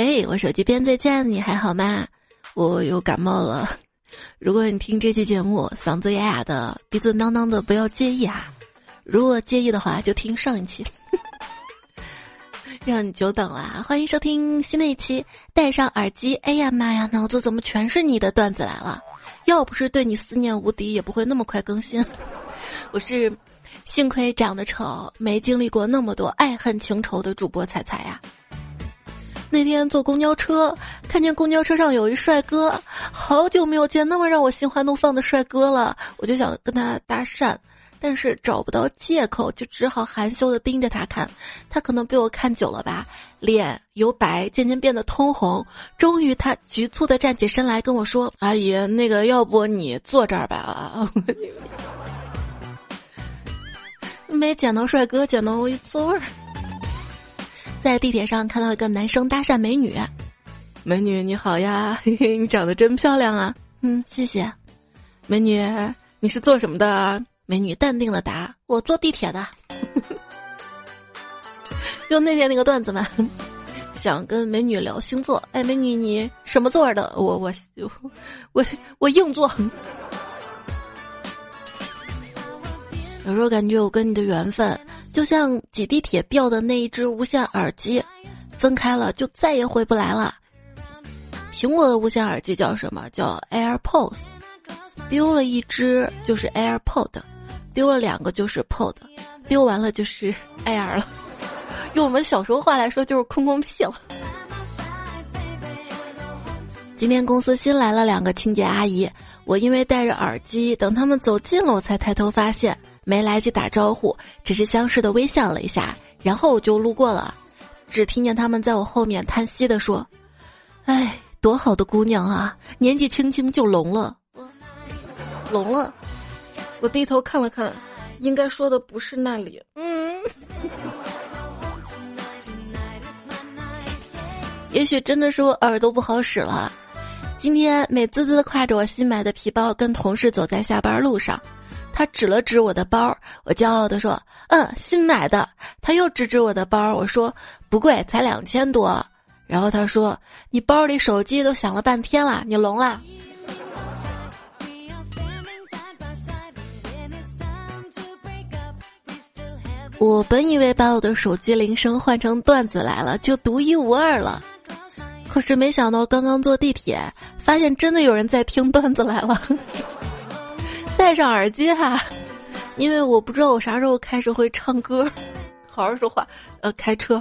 哎，我手机边最亲爱的你还好吗？我又感冒了。如果你听这期节目嗓子哑哑的、鼻子囔囔的，不要介意啊。如果介意的话，就听上一期。让你久等了，欢迎收听新的一期。戴上耳机，哎呀妈呀，脑子怎么全是你的段子来了？要不是对你思念无敌，也不会那么快更新。我是幸亏长得丑，没经历过那么多爱恨情仇的主播彩彩呀。那天坐公交车，看见公交车上有一帅哥，好久没有见那么让我心花怒放的帅哥了，我就想跟他搭讪。但是找不到借口，就只好含羞的盯着他看。他可能被我看久了吧，脸由白渐渐变得通红。终于，他局促的站起身来跟我说：“阿姨，那个要不你坐这儿吧？”没捡到帅哥，捡到一座位儿。在地铁上看到一个男生搭讪美女：“美女你好呀，嘿嘿，你长得真漂亮啊。”“嗯，谢谢。”“美女，你是做什么的？”美女淡定的答：“我坐地铁的。”就那天那个段子嘛，想跟美女聊星座。哎，美女你什么座的？我我我我硬座。有时候感觉我跟你的缘分，就像挤地铁掉的那一只无线耳机，分开了就再也回不来了。苹果的无线耳机叫什么？叫 AirPods。丢了一只就是 AirPod。丢了两个就是 Pod，丢完了就是 Air 了。用我们小时候话来说，就是空空屁了。今天公司新来了两个清洁阿姨，我因为戴着耳机，等他们走近了，我才抬头发现，没来及打招呼，只是相视的微笑了一下，然后我就路过了，只听见他们在我后面叹息的说：“哎，多好的姑娘啊，年纪轻轻就聋了，聋了。”我低头看了看，应该说的不是那里。嗯，也许真的是我耳朵不好使了。今天美滋滋挎着我新买的皮包，跟同事走在下班路上，他指了指我的包，我骄傲的说：“嗯，新买的。”他又指指我的包，我说：“不贵，才两千多。”然后他说：“你包里手机都响了半天了，你聋了？”我本以为把我的手机铃声换成段子来了就独一无二了，可是没想到刚刚坐地铁，发现真的有人在听段子来了。戴上耳机哈，因为我不知道我啥时候开始会唱歌。好好说话，呃，开车。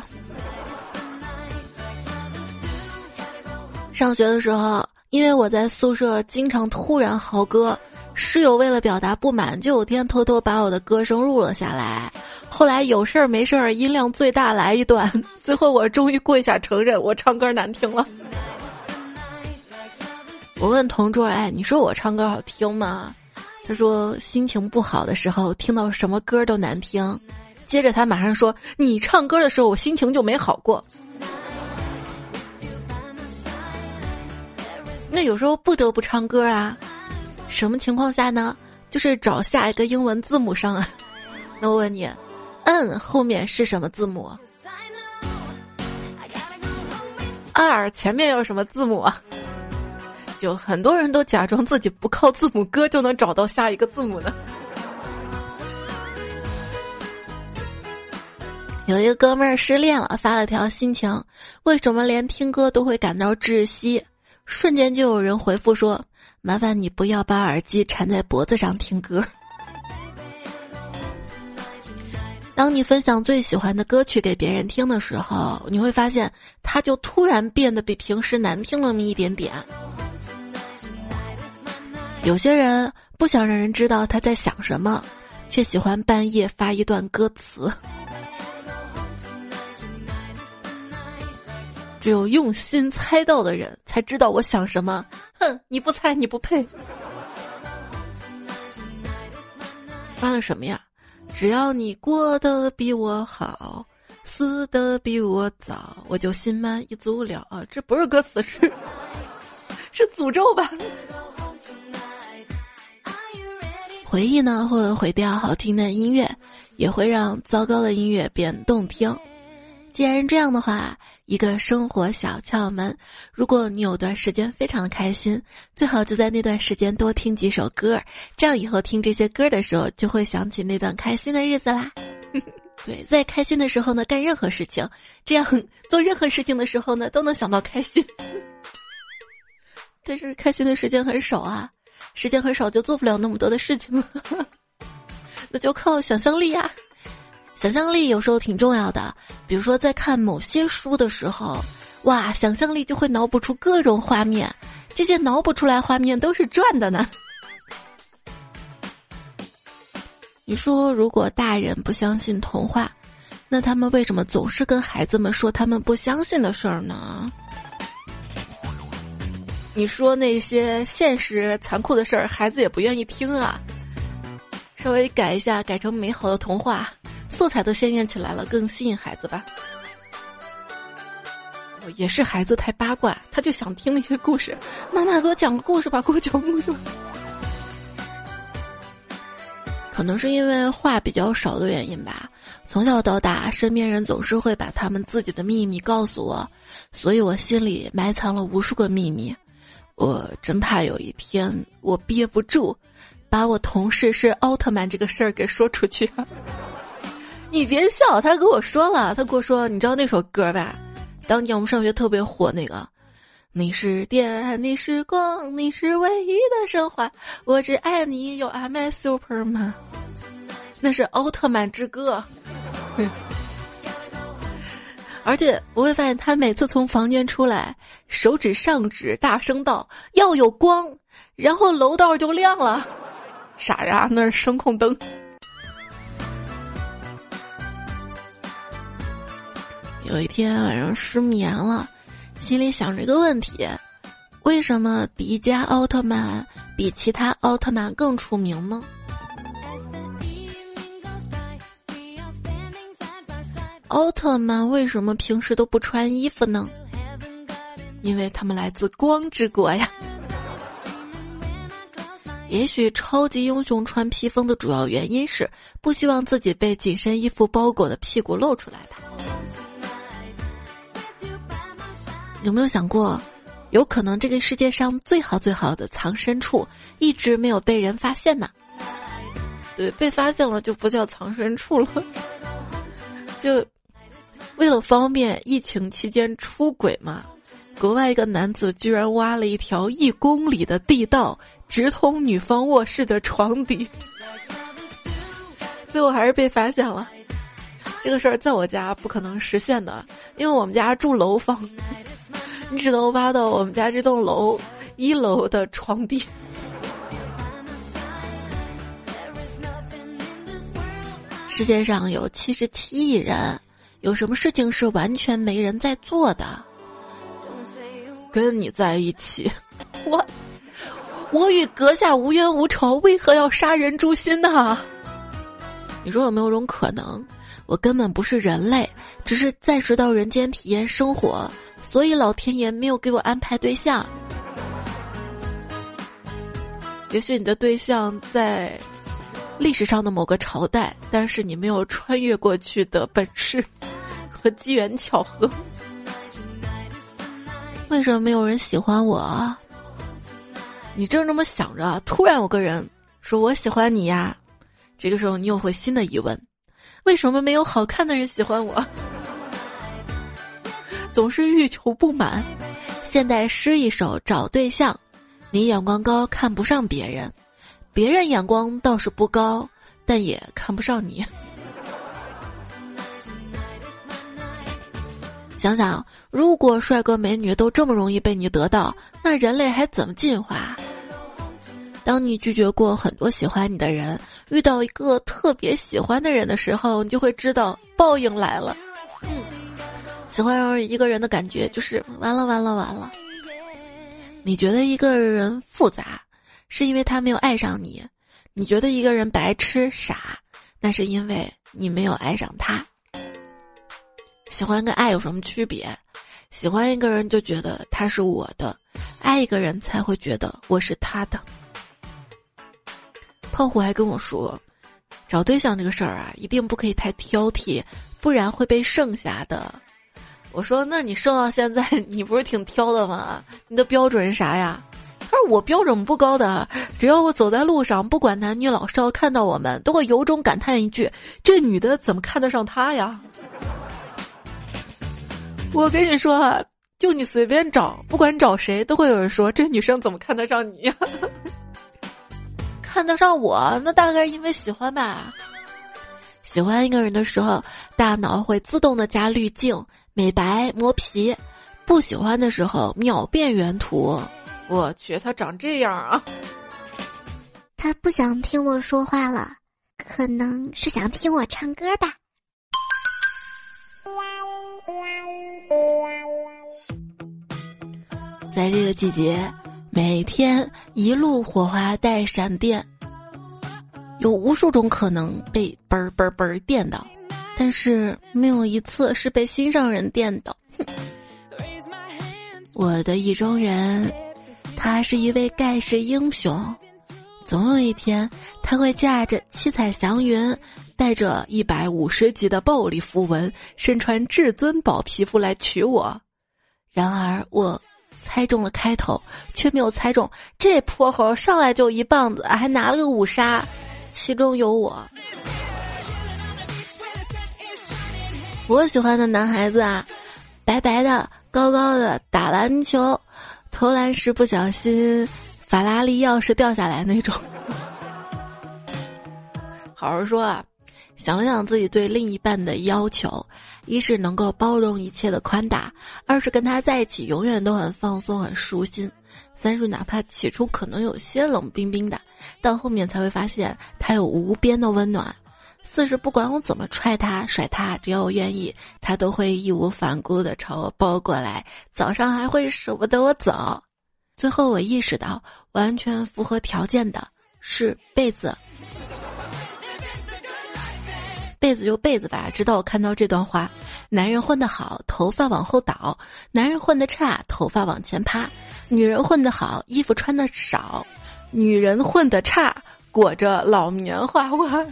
上学的时候，因为我在宿舍经常突然嚎歌，室友为了表达不满，就有天偷偷把我的歌声录了下来。后来有事儿没事儿，音量最大来一段，最后我终于跪下承认我唱歌难听了。我问同桌：“哎，你说我唱歌好听吗？”他说：“心情不好的时候听到什么歌都难听。”接着他马上说：“你唱歌的时候我心情就没好过。”那有时候不得不唱歌啊？什么情况下呢？就是找下一个英文字母上啊。那我问你。嗯后面是什么字母二前面有什么字母？就很多人都假装自己不靠字母歌就能找到下一个字母呢。有一个哥们儿失恋了，发了条心情：为什么连听歌都会感到窒息？瞬间就有人回复说：麻烦你不要把耳机缠在脖子上听歌。当你分享最喜欢的歌曲给别人听的时候，你会发现，它就突然变得比平时难听了那么一点点。有些人不想让人知道他在想什么，却喜欢半夜发一段歌词。只有用心猜到的人才知道我想什么。哼，你不猜你不配。发的什么呀？只要你过得比我好，死的比我早，我就心满意足了啊！这不是歌词，是是诅咒吧？回忆呢，会毁掉好听的音乐，也会让糟糕的音乐变动听。既然这样的话，一个生活小窍门：如果你有段时间非常的开心，最好就在那段时间多听几首歌，这样以后听这些歌的时候，就会想起那段开心的日子啦。对，在开心的时候呢，干任何事情，这样做任何事情的时候呢，都能想到开心。但是开心的时间很少啊，时间很少就做不了那么多的事情了，那就靠想象力呀。想象力有时候挺重要的，比如说在看某些书的时候，哇，想象力就会脑补出各种画面，这些脑补出来画面都是赚的呢。你说，如果大人不相信童话，那他们为什么总是跟孩子们说他们不相信的事儿呢？你说那些现实残酷的事儿，孩子也不愿意听啊。稍微改一下，改成美好的童话。色彩都鲜艳起来了，更吸引孩子吧。也是孩子太八卦，他就想听那些故事。妈妈给我讲个故事吧，给我讲故事。可能是因为话比较少的原因吧。从小到大，身边人总是会把他们自己的秘密告诉我，所以我心里埋藏了无数个秘密。我真怕有一天我憋不住，把我同事是奥特曼这个事儿给说出去。你别笑，他跟我说了，他跟我说，你知道那首歌吧？当年我们上学特别火那个，你是电，你是光，你是唯一的神话，我只爱你有 my Superman。那是奥特曼之歌。而且我会发现，他每次从房间出来，手指上指大声道：“要有光”，然后楼道就亮了。傻呀，那是声控灯。有一天晚上失眠了，心里想着一个问题：为什么迪迦奥特曼比其他奥特曼更出名呢？奥特曼为什么平时都不穿衣服呢？因为他们来自光之国呀。也许超级英雄穿披风的主要原因是不希望自己被紧身衣服包裹的屁股露出来吧。有没有想过，有可能这个世界上最好最好的藏身处一直没有被人发现呢？对，被发现了就不叫藏身处了。就为了方便疫情期间出轨嘛，国外一个男子居然挖了一条一公里的地道，直通女方卧室的床底，最后还是被发现了。这个事儿在我家不可能实现的，因为我们家住楼房。你只能挖到我们家这栋楼一楼的床底。世界上有七十七亿人，有什么事情是完全没人在做的？跟你在一起，我我与阁下无冤无仇，为何要杀人诛心呢？你说有没有种可能，我根本不是人类，只是暂时到人间体验生活？所以老天爷没有给我安排对象。也许你的对象在历史上的某个朝代，但是你没有穿越过去的本事和机缘巧合。为什么没有人喜欢我？你正这么想着，突然有个人说我喜欢你呀，这个时候你又会新的疑问：为什么没有好看的人喜欢我？总是欲求不满。现代诗一首找对象，你眼光高看不上别人，别人眼光倒是不高，但也看不上你。想想，如果帅哥美女都这么容易被你得到，那人类还怎么进化？当你拒绝过很多喜欢你的人，遇到一个特别喜欢的人的时候，你就会知道报应来了。嗯。喜欢上一个人的感觉就是完了完了完了。你觉得一个人复杂，是因为他没有爱上你；你觉得一个人白痴傻，那是因为你没有爱上他。喜欢跟爱有什么区别？喜欢一个人就觉得他是我的，爱一个人才会觉得我是他的。胖虎还跟我说，找对象这个事儿啊，一定不可以太挑剔，不然会被剩下的。我说，那你剩到现在，你不是挺挑的吗？你的标准是啥呀？他说我标准不高的，只要我走在路上，不管男女老少，看到我们都会由衷感叹一句：这女的怎么看得上他呀？我跟你说，就你随便找，不管找谁，都会有人说这女生怎么看得上你呀？看得上我，那大概是因为喜欢吧。喜欢一个人的时候，大脑会自动的加滤镜、美白、磨皮；不喜欢的时候，秒变原图。我去，他长这样啊！他不想听我说话了，可能是想听我唱歌吧。在这个季节，每天一路火花带闪电，有无数种可能被嘣嘣嘣电到，但是没有一次是被心上人电到。我的意中人，他是一位盖世英雄，总有一天他会驾着七彩祥云，带着一百五十级的暴力符文，身穿至尊宝皮肤来娶我。然而我。猜中了开头，却没有猜中这泼猴上来就一棒子，还拿了个五杀，其中有我。我喜欢的男孩子啊，白白的，高高的，打篮球，投篮时不小心法拉利钥匙掉下来那种。好好说啊。想了想自己对另一半的要求，一是能够包容一切的宽大，二是跟他在一起永远都很放松很舒心，三是哪怕起初可能有些冷冰冰的，到后面才会发现他有无边的温暖，四是不管我怎么踹他甩他，只要我愿意，他都会义无反顾地朝我抱过来，早上还会舍不得我走，最后我意识到完全符合条件的是被子。被子就被子吧，直到我看到这段话：男人混得好，头发往后倒；男人混得差，头发往前趴；女人混得好，衣服穿的少；女人混得差，裹着老棉花。我，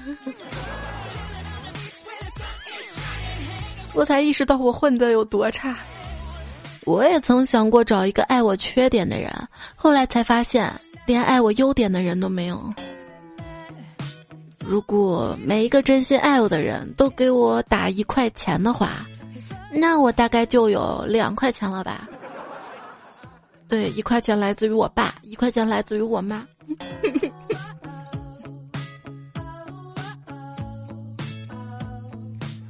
我才意识到我混得有多差。我也曾想过找一个爱我缺点的人，后来才发现，连爱我优点的人都没有。如果每一个真心爱我的人都给我打一块钱的话，那我大概就有两块钱了吧？对，一块钱来自于我爸，一块钱来自于我妈。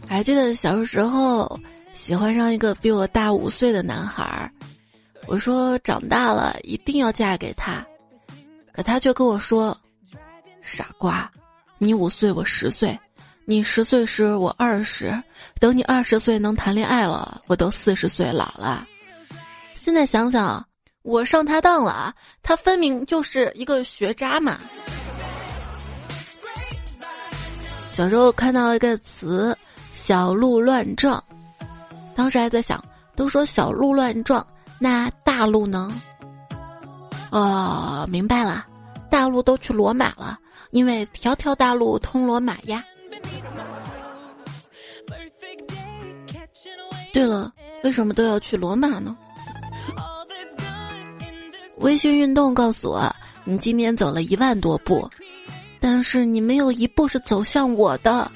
还记得小时候喜欢上一个比我大五岁的男孩儿，我说长大了一定要嫁给他，可他却跟我说：“傻瓜。”你五岁，我十岁，你十岁时我二十，等你二十岁能谈恋爱了，我都四十岁老了。现在想想，我上他当了啊，他分明就是一个学渣嘛。小时候看到一个词“小鹿乱撞”，当时还在想，都说小鹿乱撞，那大鹿呢？哦，明白了，大鹿都去罗马了。因为条条大路通罗马呀。对了，为什么都要去罗马呢？微信运动告诉我，你今年走了一万多步，但是你没有一步是走向我的。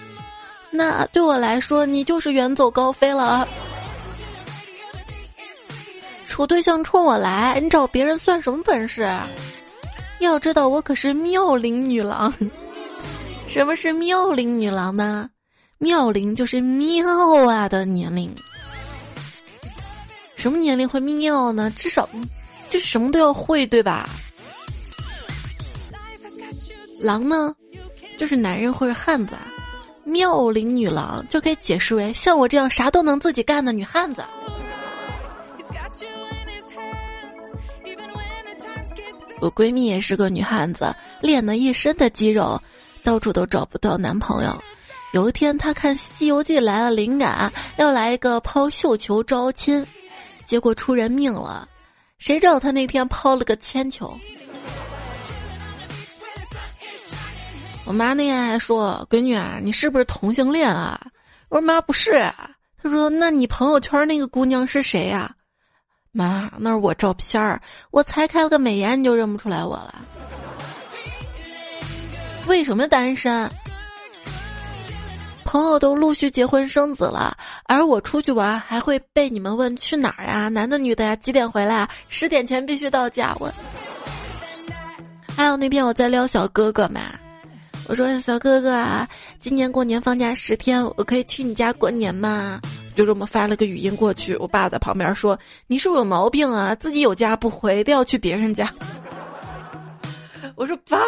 那对我来说，你就是远走高飞了。处对象冲我来，你找别人算什么本事？要知道，我可是妙龄女郎。什么是妙龄女郎呢？妙龄就是妙啊的年龄。什么年龄会妙呢？至少就是什么都要会，对吧？狼呢，就是男人或者汉子。妙龄女郎就可以解释为像我这样啥都能自己干的女汉子。我闺蜜也是个女汉子，练了一身的肌肉，到处都找不到男朋友。有一天，她看《西游记》来了灵感，要来一个抛绣球招亲，结果出人命了。谁知道她那天抛了个铅球。我妈那天还说：“闺女啊，你是不是同性恋啊？”我说：“妈不是。”她说：“那你朋友圈那个姑娘是谁呀？”妈，那是我照片儿，我才开了个美颜你就认不出来我了。为什么单身？朋友都陆续结婚生子了，而我出去玩还会被你们问去哪儿呀？男的女的呀？几点回来？十点前必须到家。我。还有那天我在撩小哥哥嘛，我说小哥哥啊，今年过年放假十天，我可以去你家过年吗？就这么发了个语音过去，我爸在旁边说：“你是不是有毛病啊？自己有家不回，一定要去别人家。” 我说：“爸，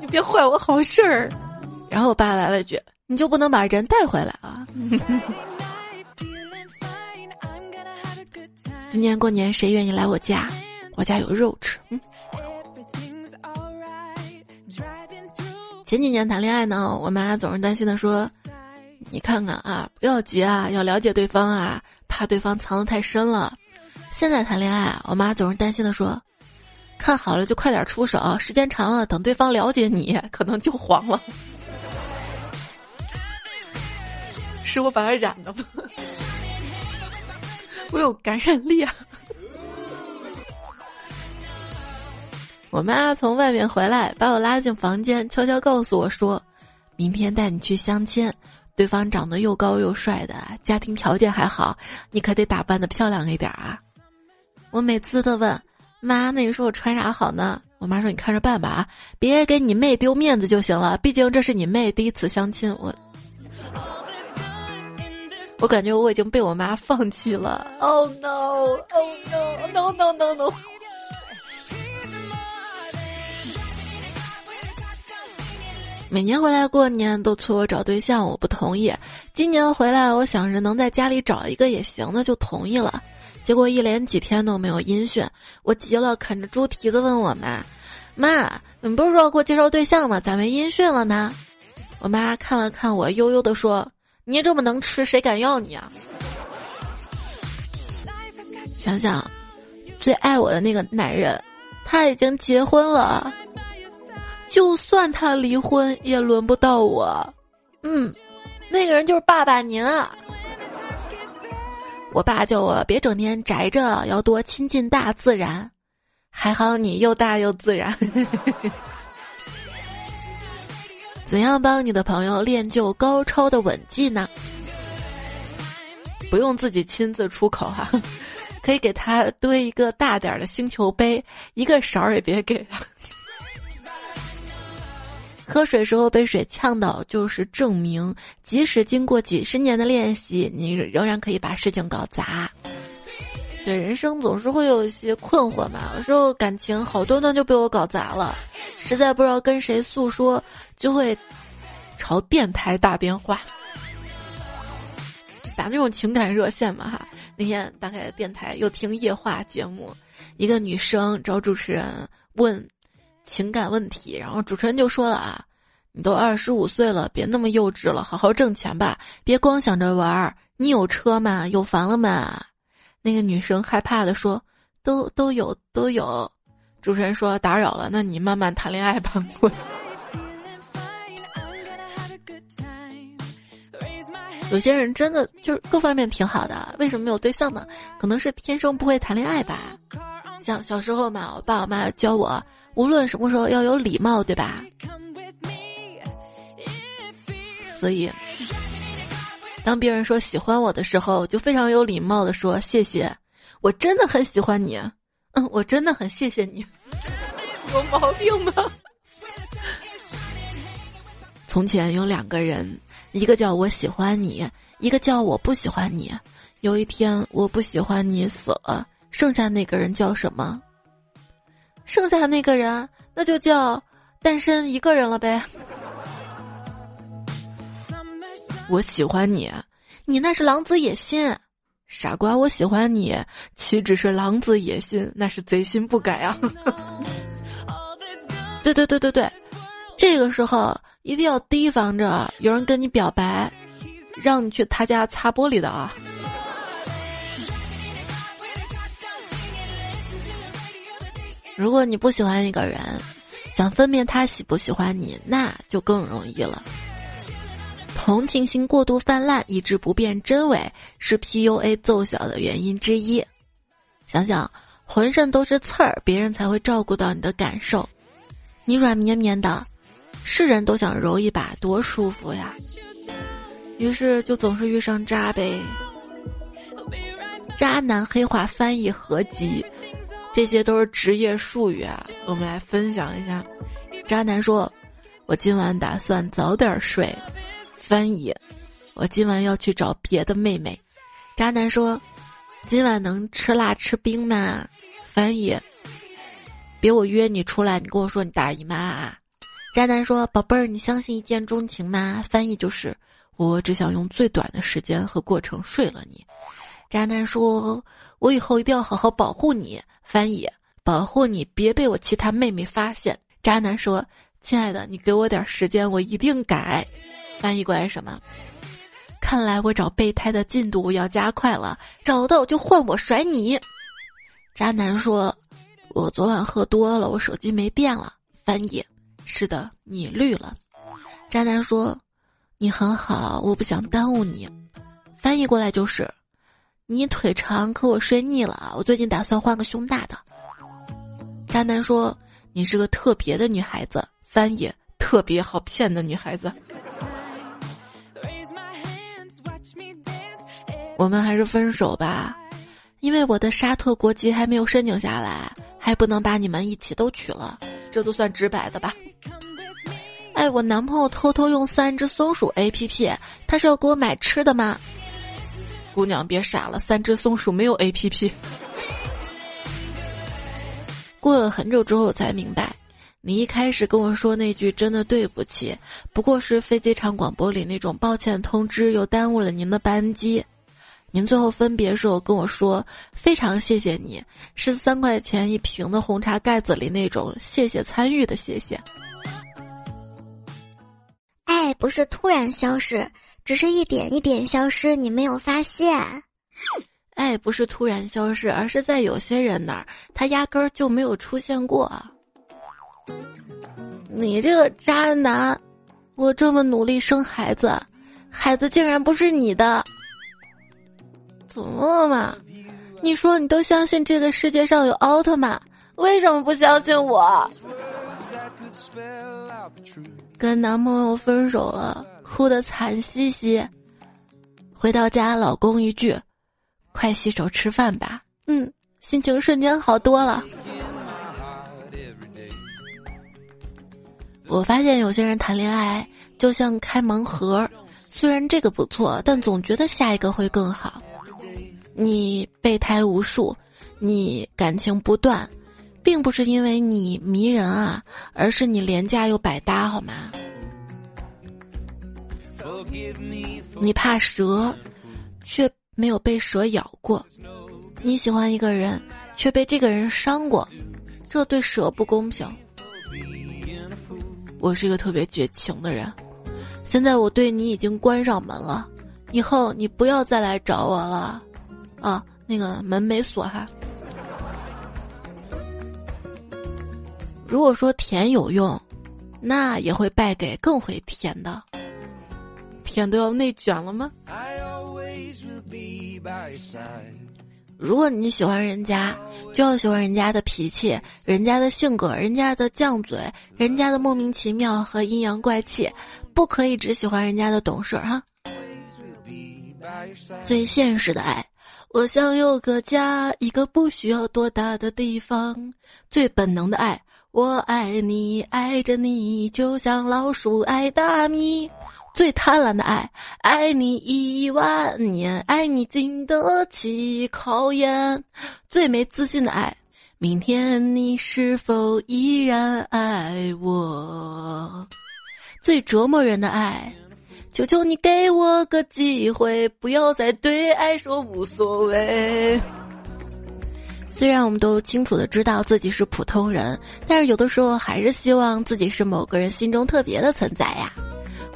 你别坏我好事儿。”然后我爸来了一句：“你就不能把人带回来啊？” 今年过年谁愿意来我家？我家有肉吃。前几年谈恋爱呢，我妈总是担心的说。你看看啊，不要急啊，要了解对方啊，怕对方藏得太深了。现在谈恋爱，我妈总是担心的说：“看好了就快点出手，时间长了，等对方了解你，可能就黄了。”是我把它染的吗？我有感染力啊！我妈从外面回来，把我拉进房间，悄悄告诉我说：“明天带你去相亲。”对方长得又高又帅的，家庭条件还好，你可得打扮的漂亮一点啊！我每次都问妈：“那你说我穿啥好呢？”我妈说：“你看着办吧，啊，别给你妹丢面子就行了。毕竟这是你妹第一次相亲。”我，我感觉我已经被我妈放弃了。Oh no! Oh no! No no no no! 每年回来过年都催我找对象，我不同意。今年回来，我想着能在家里找一个也行，那就同意了。结果一连几天都没有音讯，我急了，啃着猪蹄子问我妈：“妈，你不是说要给我介绍对象吗？咋没音讯了呢？”我妈看了看我，悠悠地说：“你这么能吃，谁敢要你啊？”想想，最爱我的那个男人，他已经结婚了。就算他离婚，也轮不到我。嗯，那个人就是爸爸您啊。我爸叫我别整天宅着，要多亲近大自然。还好你又大又自然。怎样帮你的朋友练就高超的吻技呢？不用自己亲自出口哈，可以给他堆一个大点的星球杯，一个勺儿也别给他。喝水时候被水呛到，就是证明，即使经过几十年的练习，你仍然可以把事情搞砸。对，人生总是会有一些困惑嘛。有时候感情好端端就被我搞砸了，实在不知道跟谁诉说，就会朝电台打电话，打那种情感热线嘛哈。那天打开电台，又听夜话节目，一个女生找主持人问。情感问题，然后主持人就说了啊，你都二十五岁了，别那么幼稚了，好好挣钱吧，别光想着玩儿。你有车吗？有房了吗？那个女生害怕的说，都都有都有。主持人说打扰了，那你慢慢谈恋爱吧。有些人真的就是各方面挺好的，为什么没有对象呢？可能是天生不会谈恋爱吧。像小时候嘛，我爸我妈教我，无论什么时候要有礼貌，对吧？所以，当别人说喜欢我的时候，就非常有礼貌的说谢谢，我真的很喜欢你，嗯，我真的很谢谢你，有毛病吗？从前有两个人，一个叫我喜欢你，一个叫我不喜欢你。有一天，我不喜欢你死了。剩下那个人叫什么？剩下那个人那就叫单身一个人了呗。我喜欢你，你那是狼子野心，傻瓜！我喜欢你，岂止是狼子野心，那是贼心不改啊！对对对对对，这个时候一定要提防着有人跟你表白，让你去他家擦玻璃的啊！如果你不喜欢一个人，想分辨他喜不喜欢你，那就更容易了。同情心过度泛滥，以致不辨真伪，是 PUA 奏效的原因之一。想想，浑身都是刺儿，别人才会照顾到你的感受。你软绵绵的，是人都想揉一把，多舒服呀。于是就总是遇上渣呗。渣男黑化翻译合集，这些都是职业术语啊。我们来分享一下。渣男说：“我今晚打算早点睡。”翻译：我今晚要去找别的妹妹。渣男说：“今晚能吃辣吃冰吗？”翻译：别我约你出来，你跟我说你大姨妈。啊。渣男说：“宝贝儿，你相信一见钟情吗？”翻译就是。我只想用最短的时间和过程睡了你，渣男说：“我以后一定要好好保护你。”翻译：保护你，别被我其他妹妹发现。渣男说：“亲爱的，你给我点时间，我一定改。”翻译过来什么？看来我找备胎的进度要加快了，找到就换我甩你。渣男说：“我昨晚喝多了，我手机没电了。”翻译：是的，你绿了。渣男说。你很好，我不想耽误你。翻译过来就是，你腿长，可我睡腻了。我最近打算换个胸大的。渣男说你是个特别的女孩子。翻译特别好骗的女孩子。我们还是分手吧，因为我的沙特国籍还没有申请下来，还不能把你们一起都娶了，这都算直白的吧。哎，我男朋友偷偷用三只松鼠 A P P，他是要给我买吃的吗？姑娘别傻了，三只松鼠没有 A P P。过了很久之后才明白，你一开始跟我说那句“真的对不起”，不过是飞机场广播里那种抱歉通知，又耽误了您的班机。您最后分别时候跟我说“非常谢谢你”，是三块钱一瓶的红茶盖子里那种“谢谢参与”的谢谢。不是突然消失，只是一点一点消失，你没有发现。爱不是突然消失，而是在有些人那儿，他压根儿就没有出现过。你这个渣男，我这么努力生孩子，孩子竟然不是你的，怎么了嘛？你说你都相信这个世界上有奥特曼，为什么不相信我？跟男朋友分手了，哭得惨兮兮。回到家，老公一句：“快洗手吃饭吧。”嗯，心情瞬间好多了。我发现有些人谈恋爱就像开盲盒，虽然这个不错，但总觉得下一个会更好。你备胎无数，你感情不断。并不是因为你迷人啊，而是你廉价又百搭，好吗？你怕蛇，却没有被蛇咬过；你喜欢一个人，却被这个人伤过，这对蛇不公平。我是一个特别绝情的人，现在我对你已经关上门了，以后你不要再来找我了。啊，那个门没锁哈。如果说甜有用，那也会败给更会甜的。甜都要内卷了吗？如果你喜欢人家，就要喜欢人家的脾气、人家的性格、人家的犟嘴、人家的莫名其妙和阴阳怪气，不可以只喜欢人家的懂事哈。最现实的爱，我想有个家，一个不需要多大的地方。最本能的爱。我爱你，爱着你，就像老鼠爱大米。最贪婪的爱，爱你一万年，爱你经得起考验。最没自信的爱，明天你是否依然爱我？最折磨人的爱，求求你给我个机会，不要再对爱说无所谓。虽然我们都清楚的知道自己是普通人，但是有的时候还是希望自己是某个人心中特别的存在呀。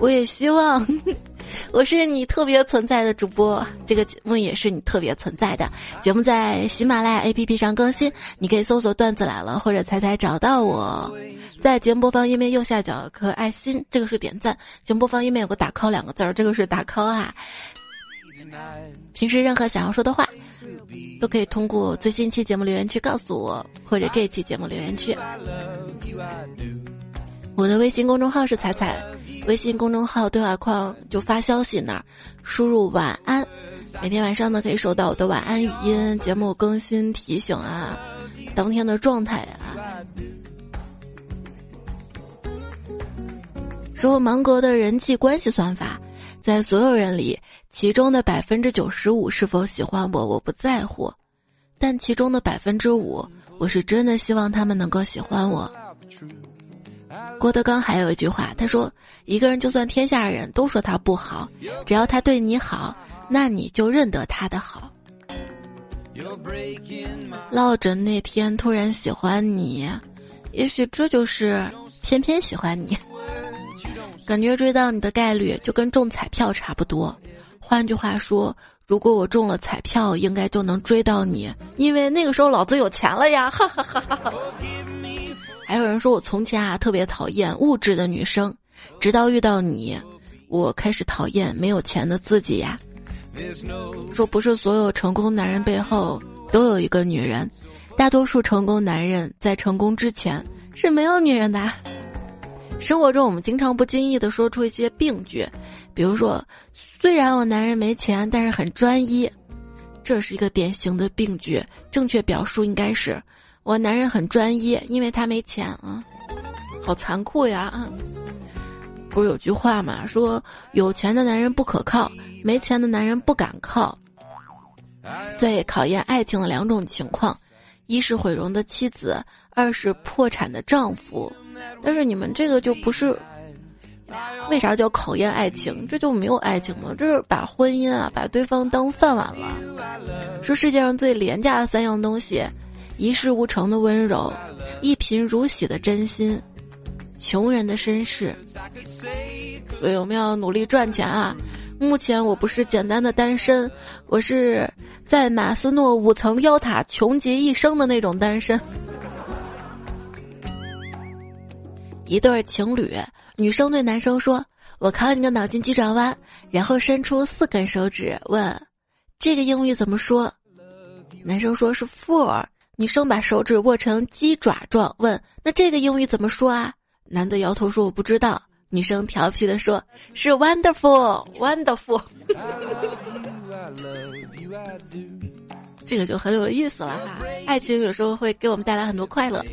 我也希望 我是你特别存在的主播，这个节目也是你特别存在的节目，在喜马拉雅 APP 上更新，你可以搜索“段子来了”或者“猜猜找到我”。在节目播放页面右下角有颗爱心，这个是点赞；节目播放页面有个打 call 两个字儿，这个是打 call 啊。平时任何想要说的话，都可以通过最新期节目留言区告诉我，或者这期节目留言区。我的微信公众号是彩彩，微信公众号对话框就发消息那儿，输入晚安。每天晚上呢，可以收到我的晚安语音、节目更新提醒啊，当天的状态啊。说芒格的人际关系算法，在所有人里，其中的百分之九十五是否喜欢我，我不在乎；但其中的百分之五，我是真的希望他们能够喜欢我。郭德纲还有一句话，他说：“一个人就算天下人都说他不好，只要他对你好。”那你就认得他的好。落枕那天突然喜欢你，也许这就是偏偏喜欢你。感觉追到你的概率就跟中彩票差不多。换句话说，如果我中了彩票，应该就能追到你，因为那个时候老子有钱了呀！哈哈哈哈。还有人说我从前啊特别讨厌物质的女生，直到遇到你，我开始讨厌没有钱的自己呀。说不是所有成功男人背后都有一个女人，大多数成功男人在成功之前是没有女人的。生活中我们经常不经意的说出一些病句，比如说，虽然我男人没钱，但是很专一，这是一个典型的病句。正确表述应该是，我男人很专一，因为他没钱啊，好残酷呀。不是有句话嘛，说有钱的男人不可靠，没钱的男人不敢靠。最考验爱情的两种情况，一是毁容的妻子，二是破产的丈夫。但是你们这个就不是，为啥叫考验爱情？这就没有爱情吗？这是把婚姻啊，把对方当饭碗了。说世界上最廉价的三样东西：一事无成的温柔，一贫如洗的真心。穷人的身世，所以我们要努力赚钱啊！目前我不是简单的单身，我是在马斯诺五层妖塔穷极一生的那种单身。一对情侣，女生对男生说：“我考你个脑筋急转弯。”然后伸出四根手指问：“这个英语怎么说？”男生说是 “four”，女生把手指握成鸡爪状问：“那这个英语怎么说啊？”男的摇头说：“我不知道。”女生调皮的说：“是 wonderful，wonderful。”这个就很有意思了哈。爱情有时候会给我们带来很多快乐。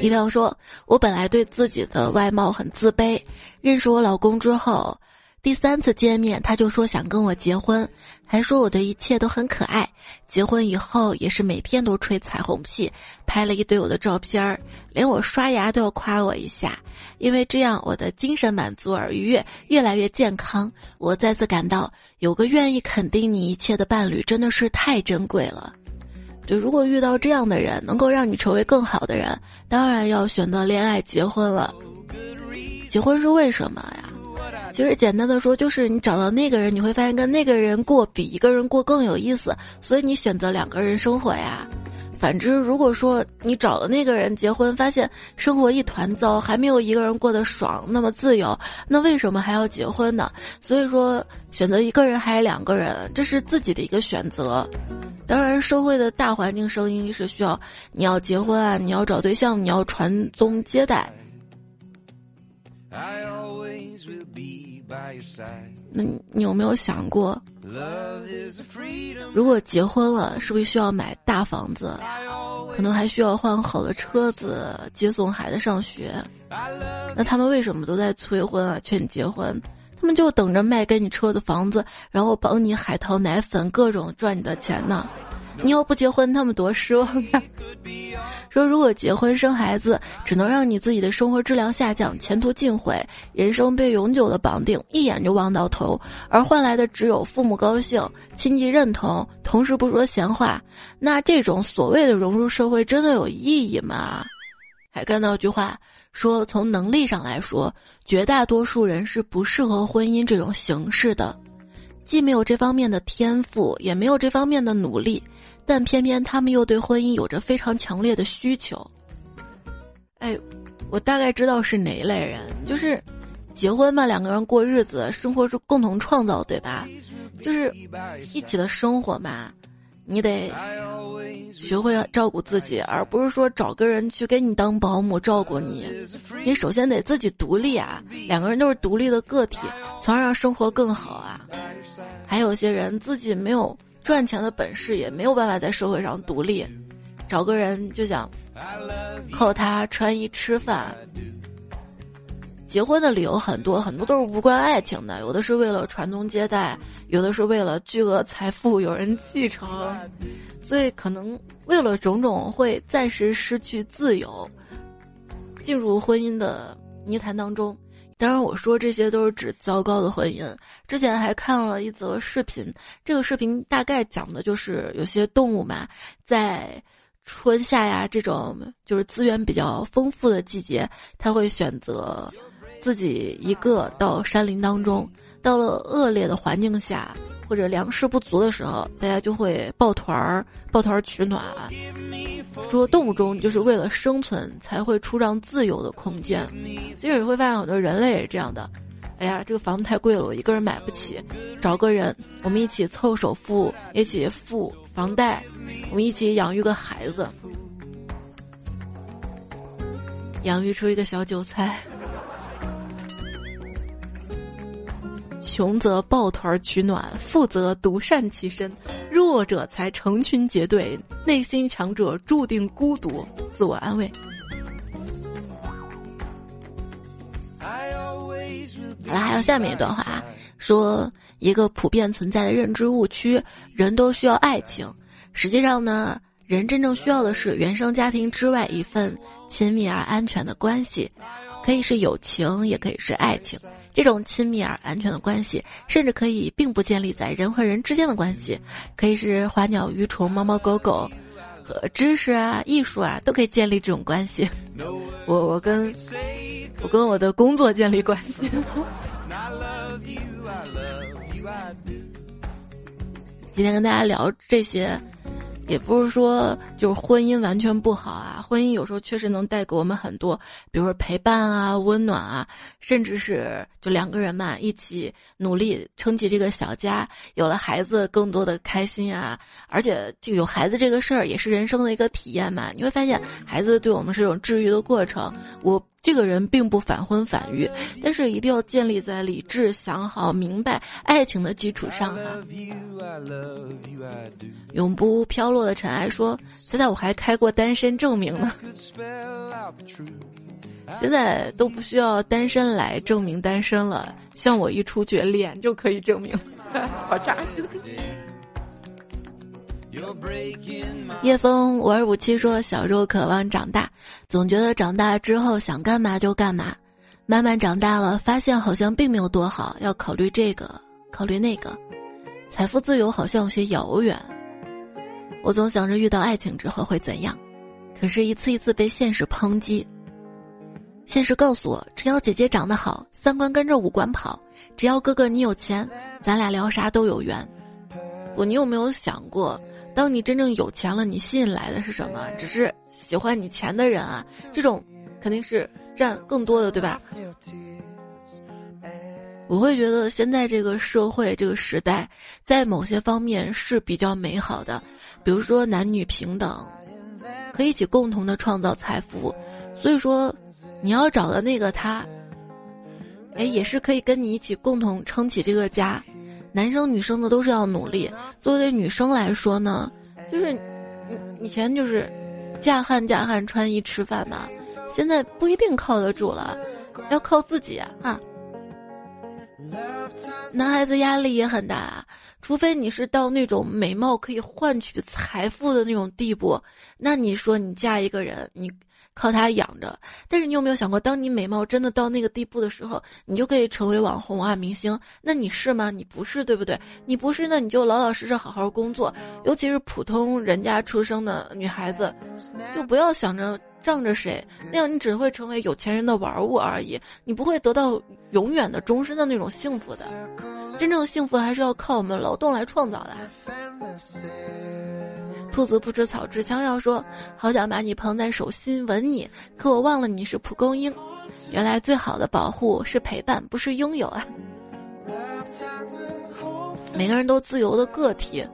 一朋友说：“我本来对自己的外貌很自卑，认识我老公之后。”第三次见面，他就说想跟我结婚，还说我的一切都很可爱。结婚以后也是每天都吹彩虹屁，拍了一堆我的照片儿，连我刷牙都要夸我一下，因为这样我的精神满足而愉悦，越来越健康。我再次感到有个愿意肯定你一切的伴侣真的是太珍贵了。就如果遇到这样的人，能够让你成为更好的人，当然要选择恋爱结婚了。结婚是为什么呀？其实简单的说，就是你找到那个人，你会发现跟那个人过比一个人过更有意思，所以你选择两个人生活呀。反之，如果说你找了那个人结婚，发现生活一团糟，还没有一个人过得爽，那么自由，那为什么还要结婚呢？所以说，选择一个人还是两个人，这是自己的一个选择。当然，社会的大环境声音是需要你要结婚啊，你要找对象，你要传宗接代。那你有没有想过，如果结婚了，是不是需要买大房子？可能还需要换好的车子接送孩子上学。那他们为什么都在催婚啊？劝你结婚，他们就等着卖给你车子、房子，然后帮你海淘奶粉，各种赚你的钱呢？你要不结婚，他们多失望呀！说如果结婚生孩子，只能让你自己的生活质量下降，前途尽毁，人生被永久的绑定，一眼就望到头，而换来的只有父母高兴、亲戚认同，同时不说闲话，那这种所谓的融入社会，真的有意义吗？还看到一句话说，从能力上来说，绝大多数人是不适合婚姻这种形式的，既没有这方面的天赋，也没有这方面的努力。但偏偏他们又对婚姻有着非常强烈的需求，哎，我大概知道是哪一类人，就是结婚嘛，两个人过日子，生活是共同创造，对吧？就是一起的生活嘛，你得学会照顾自己，而不是说找个人去给你当保姆照顾你。你首先得自己独立啊，两个人都是独立的个体，从而让生活更好啊。还有些人自己没有赚钱的本事，也没有办法在社会上独立，找个人就想靠他穿衣吃饭。结婚的理由很多，很多都是无关爱情的，有的是为了传宗接代，有的是为了巨额财富有人继承，所以可能为了种种会暂时失去自由，进入婚姻的泥潭当中。当然，我说这些都是指糟糕的婚姻。之前还看了一则视频，这个视频大概讲的就是有些动物嘛，在春夏呀这种就是资源比较丰富的季节，它会选择。自己一个到山林当中，到了恶劣的环境下，或者粮食不足的时候，大家就会抱团儿，抱团取暖。说动物中就是为了生存才会出让自由的空间。其实你会发现很多人类也是这样的。哎呀，这个房子太贵了，我一个人买不起，找个人，我们一起凑首付，一起付房贷，我们一起养育个孩子，养育出一个小韭菜。穷则抱团取暖，富则独善其身，弱者才成群结队，内心强者注定孤独。自我安慰。好了，还有下面一段话，说一个普遍存在的认知误区：人都需要爱情。实际上呢，人真正需要的是原生家庭之外一份亲密而安全的关系，可以是友情，也可以是爱情。这种亲密而安全的关系，甚至可以并不建立在人和人之间的关系，可以是花鸟鱼虫、猫猫狗狗，和知识啊、艺术啊，都可以建立这种关系。我我跟我跟我的工作建立关系。今天跟大家聊这些。也不是说就是婚姻完全不好啊，婚姻有时候确实能带给我们很多，比如说陪伴啊、温暖啊，甚至是就两个人嘛一起努力撑起这个小家，有了孩子更多的开心啊，而且就有孩子这个事儿也是人生的一个体验嘛，你会发现孩子对我们是一种治愈的过程。我。这个人并不反婚反育，但是一定要建立在理智、想好、明白爱情的基础上哈。永不飘落的尘埃说：“现在我还开过单身证明呢，现在都不需要单身来证明单身了，像我一出去脸就可以证明，好扎心。”叶枫五二五七说：“小时候渴望长大，总觉得长大之后想干嘛就干嘛。慢慢长大了，发现好像并没有多好，要考虑这个，考虑那个。财富自由好像有些遥远。我总想着遇到爱情之后会怎样，可是，一次一次被现实抨击。现实告诉我，只要姐姐长得好，三观跟着五官跑；只要哥哥你有钱，咱俩聊啥都有缘。不，你有没有想过？”当你真正有钱了，你吸引来的是什么？只是喜欢你钱的人啊，这种肯定是占更多的，对吧？我会觉得现在这个社会这个时代，在某些方面是比较美好的，比如说男女平等，可以一起共同的创造财富。所以说，你要找的那个他，哎，也是可以跟你一起共同撑起这个家。男生女生的都是要努力。作为女生来说呢，就是以前就是嫁汉嫁汉穿衣吃饭嘛，现在不一定靠得住了，要靠自己啊。男孩子压力也很大，除非你是到那种美貌可以换取财富的那种地步，那你说你嫁一个人，你。靠他养着，但是你有没有想过，当你美貌真的到那个地步的时候，你就可以成为网红啊、明星？那你是吗？你不是，对不对？你不是，那你就老老实实好好工作。尤其是普通人家出生的女孩子，就不要想着仗着谁，那样你只会成为有钱人的玩物而已，你不会得到永远的、终身的那种幸福的。真正的幸福还是要靠我们劳动来创造的。兔子不吃草吃枪药说：“好想把你捧在手心吻你，可我忘了你是蒲公英。原来最好的保护是陪伴，不是拥有啊。”每个人都自由的个体，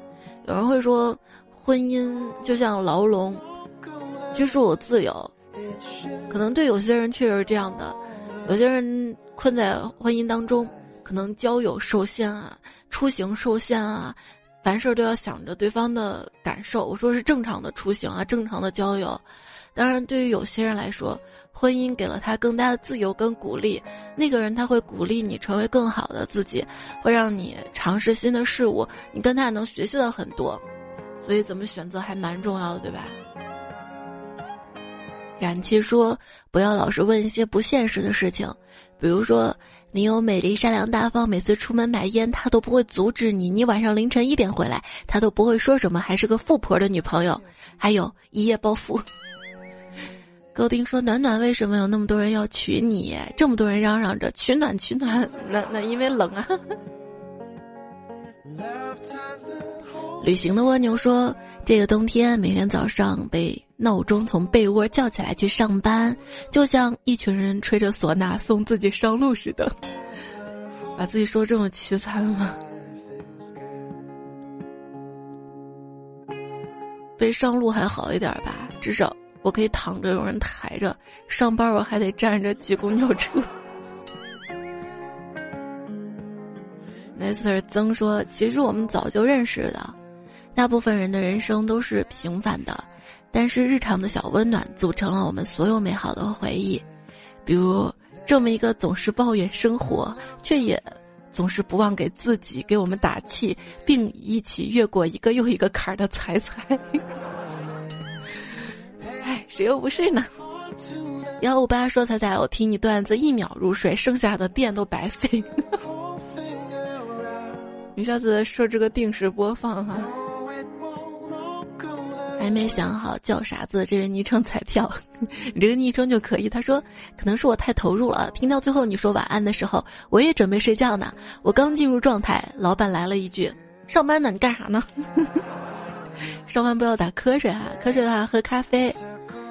有人会说，婚姻就像牢笼，拘束我自由。可能对有些人确实是这样的，有些人困在婚姻当中，可能交友受限啊，出行受限啊，凡事都要想着对方的感受。我说是正常的出行啊，正常的交友。当然，对于有些人来说，婚姻给了他更大的自由跟鼓励。那个人他会鼓励你成为更好的自己，会让你尝试新的事物，你跟他能学习到很多。所以，怎么选择还蛮重要的，对吧？冉七说：“不要老是问一些不现实的事情，比如说你有美丽、善良、大方，每次出门买烟他都不会阻止你；你晚上凌晨一点回来，他都不会说什么，还是个富婆的女朋友。还有一夜暴富。”高丁说：“暖暖，为什么有那么多人要娶你？这么多人嚷嚷着取暖取暖，那那因为冷啊。” 旅行的蜗牛说：“这个冬天，每天早上被闹钟从被窝叫起来去上班，就像一群人吹着唢呐送自己上路似的，把自己说这么凄惨吗？被上路还好一点吧，至少。”我可以躺着，有人抬着；上班我还得站着挤公交车。那次儿曾说：“其实我们早就认识的，大部分人的人生都是平凡的，但是日常的小温暖组成了我们所有美好的回忆。比如这么一个总是抱怨生活，却也总是不忘给自己、给我们打气，并一起越过一个又一个坎儿的彩彩。”哎谁又不是呢？幺五八说彩彩，我听你段子一秒入睡，剩下的电都白费。你下次设置个定时播放哈。还没想好叫啥子，这位昵称彩票，你这个昵称就可以。他说，可能是我太投入了，听到最后你说晚安的时候，我也准备睡觉呢。我刚进入状态，老板来了一句：“上班呢，你干啥呢？” 上班不要打瞌睡哈，瞌睡的话喝咖啡。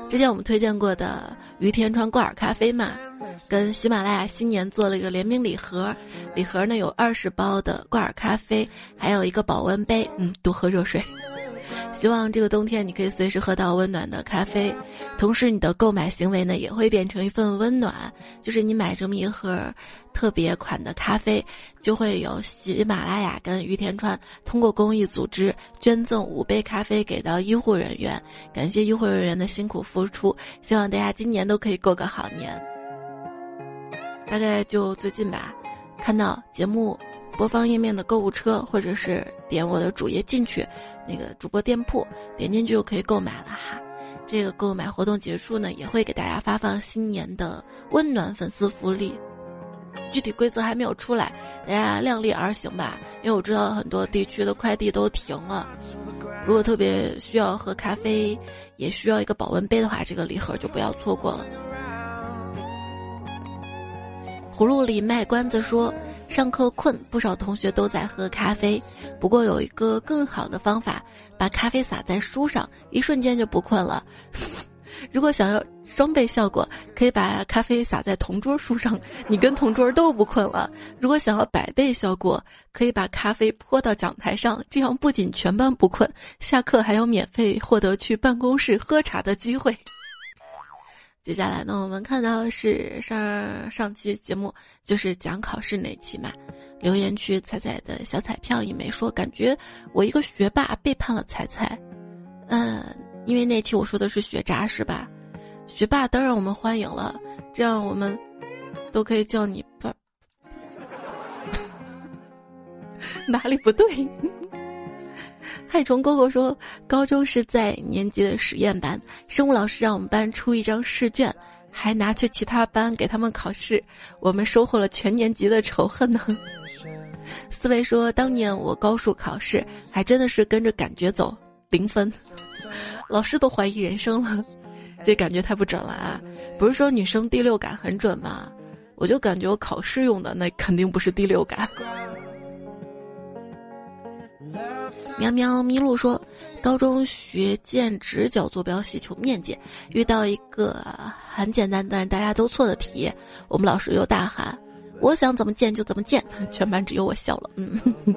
之前我们推荐过的于天川挂耳咖啡嘛，跟喜马拉雅新年做了一个联名礼盒，礼盒呢有二十包的挂耳咖啡，还有一个保温杯，嗯，多喝热水。希望这个冬天你可以随时喝到温暖的咖啡，同时你的购买行为呢也会变成一份温暖，就是你买这么一盒特别款的咖啡，就会有喜马拉雅跟于田川通过公益组织捐赠五杯咖啡给到医护人员，感谢医护人员的辛苦付出，希望大家今年都可以过个好年。大概就最近吧，看到节目。播放页面的购物车，或者是点我的主页进去，那个主播店铺点进去就可以购买了哈。这个购买活动结束呢，也会给大家发放新年的温暖粉丝福利。具体规则还没有出来，大家量力而行吧。因为我知道很多地区的快递都停了，如果特别需要喝咖啡，也需要一个保温杯的话，这个礼盒就不要错过了。葫芦里卖关子说。上课困，不少同学都在喝咖啡。不过有一个更好的方法，把咖啡洒在书上，一瞬间就不困了。如果想要双倍效果，可以把咖啡洒在同桌书上，你跟同桌都不困了。如果想要百倍效果，可以把咖啡泼到讲台上，这样不仅全班不困，下课还有免费获得去办公室喝茶的机会。接下来呢，我们看到是上上期节目就是讲考试那期嘛，留言区彩彩的小彩票一枚，说感觉我一个学霸背叛了彩彩，嗯，因为那期我说的是学渣是吧？学霸当然我们欢迎了，这样我们都可以叫你爸，哪里不对？害虫哥哥说，高中是在年级的实验班，生物老师让我们班出一张试卷，还拿去其他班给他们考试，我们收获了全年级的仇恨呢。思维说，当年我高数考试还真的是跟着感觉走，零分，老师都怀疑人生了，这感觉太不准了啊！不是说女生第六感很准吗？我就感觉我考试用的那肯定不是第六感。喵喵麋鹿说，高中学建直角坐标系求面积，遇到一个很简单但大家都错的题，我们老师又大喊：“我想怎么建就怎么建。”全班只有我笑了。嗯，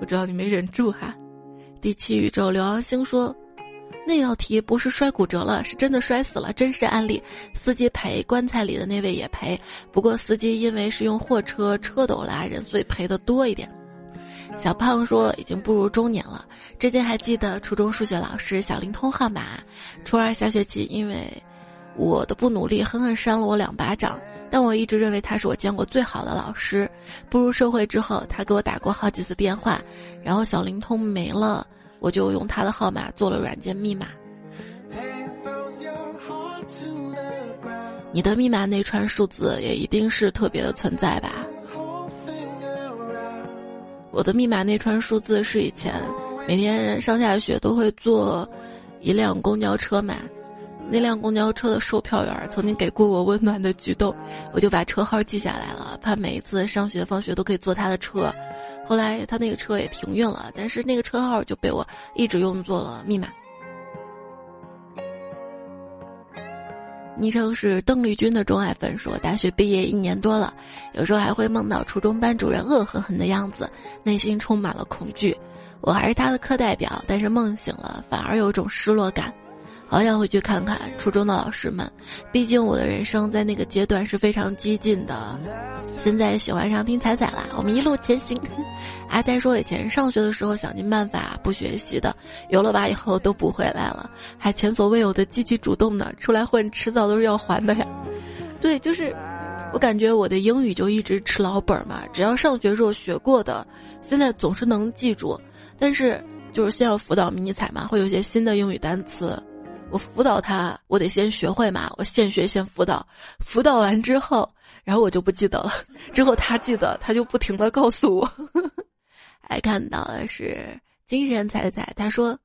我知道你没忍住哈。第七宇宙刘昂星说。那道题不是摔骨折了，是真的摔死了，真实案例。司机赔，棺材里的那位也赔。不过司机因为是用货车车斗拉人，所以赔的多一点。小胖说已经步入中年了，至今还记得初中数学老师小灵通号码。初二下学期，因为我的不努力，狠狠扇了我两巴掌。但我一直认为他是我见过最好的老师。步入社会之后，他给我打过好几次电话，然后小灵通没了。我就用他的号码做了软件密码。你的密码那串数字也一定是特别的存在吧？我的密码那串数字是以前每天上下学都会坐一辆公交车嘛，那辆公交车的售票员曾经给过我温暖的举动，我就把车号记下来了，怕每一次上学放学都可以坐他的车。后来他那个车也停运了，但是那个车号就被我一直用作了密码。昵称是邓丽君的钟爱粉说，大学毕业一年多了，有时候还会梦到初中班主任恶狠狠的样子，内心充满了恐惧。我还是他的课代表，但是梦醒了，反而有种失落感。好想回去看看初中的老师们，毕竟我的人生在那个阶段是非常激进的。现在喜欢上听彩彩啦，我们一路前行。阿呆说以前上学的时候想尽办法不学习的，有了娃以后都不回来了，还前所未有的积极主动呢。出来混，迟早都是要还的呀。对，就是我感觉我的英语就一直吃老本嘛，只要上学时候学过的，现在总是能记住。但是就是先要辅导迷你彩嘛，会有些新的英语单词。我辅导他，我得先学会嘛。我现学现辅导，辅导完之后，然后我就不记得了。之后他记得，他就不停的告诉我。还 看到的是精神彩彩，他说，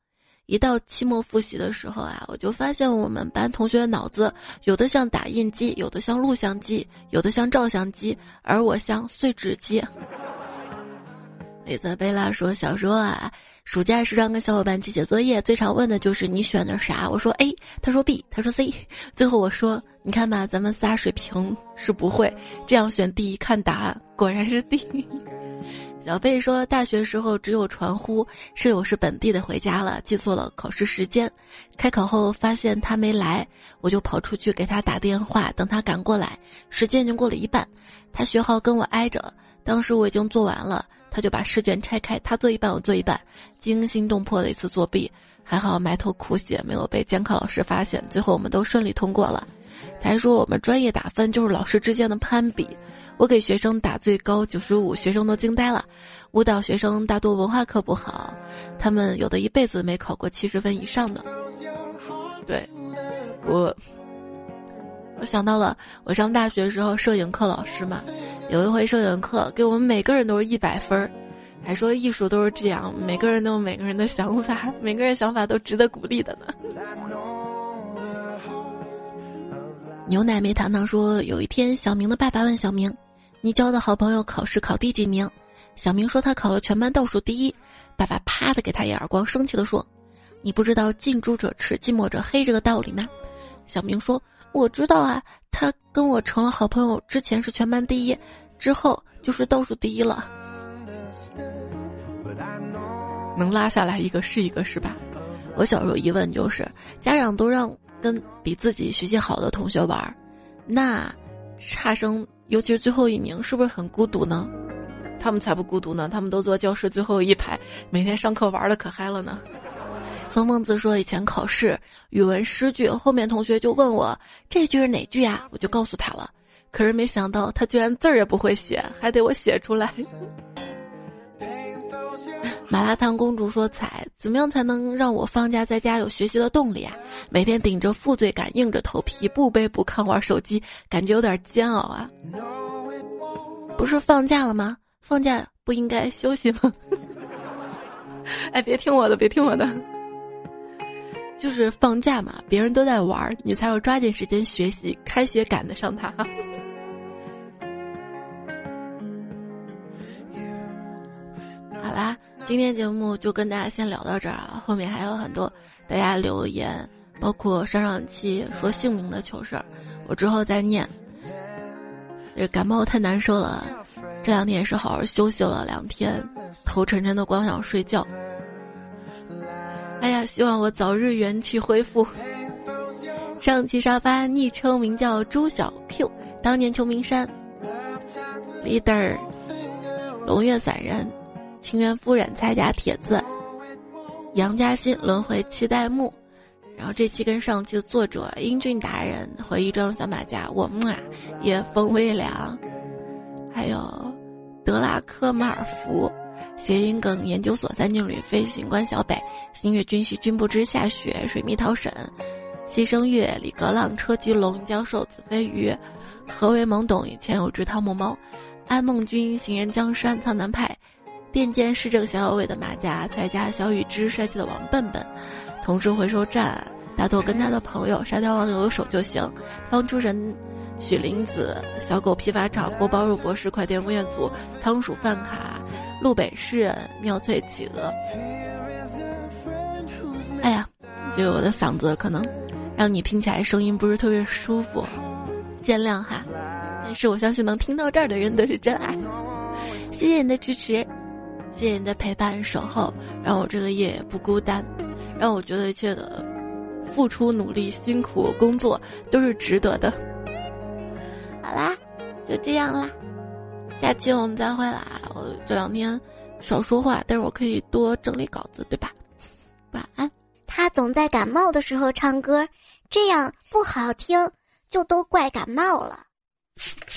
一到期末复习的时候啊，我就发现我们班同学的脑子有的像打印机，有的像录像机，有的像照相机，而我像碎纸机。李泽贝拉说，小时候啊。暑假时常跟小伙伴一起写作业，最常问的就是你选的啥？我说 A，他说 B，他说 C，最后我说你看吧，咱们仨水平是不会这样选 D，看答案果然是 D。小贝说大学时候只有传呼，舍友是本地的回家了，记错了考试时间，开考后发现他没来，我就跑出去给他打电话，等他赶过来，时间已经过了一半，他学号跟我挨着，当时我已经做完了。他就把试卷拆开，他做一半，我做一半，惊心动魄的一次作弊，还好埋头苦写，没有被监考老师发现，最后我们都顺利通过了。他说我们专业打分就是老师之间的攀比，我给学生打最高九十五，学生都惊呆了。舞蹈学生大多文化课不好，他们有的一辈子没考过七十分以上的。对，我，我想到了我上大学时候摄影课老师嘛。有一回摄影课，给我们每个人都是一百分儿，还说艺术都是这样，每个人都有每个人的想法，每个人想法都值得鼓励的呢。牛奶没糖糖说，有一天小明的爸爸问小明：“你交的好朋友考试考第几名？”小明说他考了全班倒数第一。爸爸啪的给他一耳光，生气的说：“你不知道近朱者赤，近墨者黑这个道理吗？”小明说。我知道啊，他跟我成了好朋友，之前是全班第一，之后就是倒数第一了。能拉下来一个是一个，是吧？我小时候疑问就是，家长都让跟比自己学习好的同学玩，那差生，尤其是最后一名，是不是很孤独呢？他们才不孤独呢，他们都坐教室最后一排，每天上课玩的可嗨了呢。曾孟子说：“以前考试语文诗句，后面同学就问我这句是哪句呀？我就告诉他了。可是没想到他居然字儿也不会写，还得我写出来。”麻辣烫公主说：“彩，怎么样才能让我放假在家有学习的动力啊？每天顶着负罪感，硬着头皮不卑不亢玩手机，感觉有点煎熬啊。不是放假了吗？放假不应该休息吗？哎，别听我的，别听我的。”就是放假嘛，别人都在玩，你才要抓紧时间学习，开学赶得上他。好啦，今天节目就跟大家先聊到这儿啊，后面还有很多大家留言，包括上上期说姓名的糗事儿，我之后再念。这感冒太难受了，这两天也是好好休息了两天，头沉沉的，光想睡觉。哎呀，希望我早日元气恢复。上期沙发昵称名叫朱小 Q，当年秋名山，leader，龙月散人，清源夫人，蔡家帖子，杨嘉欣轮回期待木，然后这期跟上期的作者英俊达人回忆中小马甲，我们啊，夜风微凉，还有德拉科马尔福，谐音梗研究所三劲旅飞行官小北，星月君兮君不知下雪水蜜桃沈。西声月，李格浪，车吉龙，教授子飞鱼，何为懵懂？以前有只汤姆猫，安梦君，行人江山，苍南派，电剑市政小小伟的马甲，蔡家小雨之，帅气的王笨笨，同事回收站，大头跟他的朋友，沙雕网友有手就行，方出神，许林子，小狗批发厂，锅包肉博士，快递物业组，仓鼠饭卡，路北诗人，妙翠企鹅。哎呀，就我的嗓子可能。让你听起来声音不是特别舒服，见谅哈。但是我相信能听到这儿的人都是真爱。谢谢你的支持，谢谢你的陪伴守候，让我这个夜不孤单，让我觉得一切的付出、努力、辛苦工作都是值得的。好啦，就这样啦，下期我们再会啦。我这两天少说话，但是我可以多整理稿子，对吧？晚安。他总在感冒的时候唱歌，这样不好听，就都怪感冒了。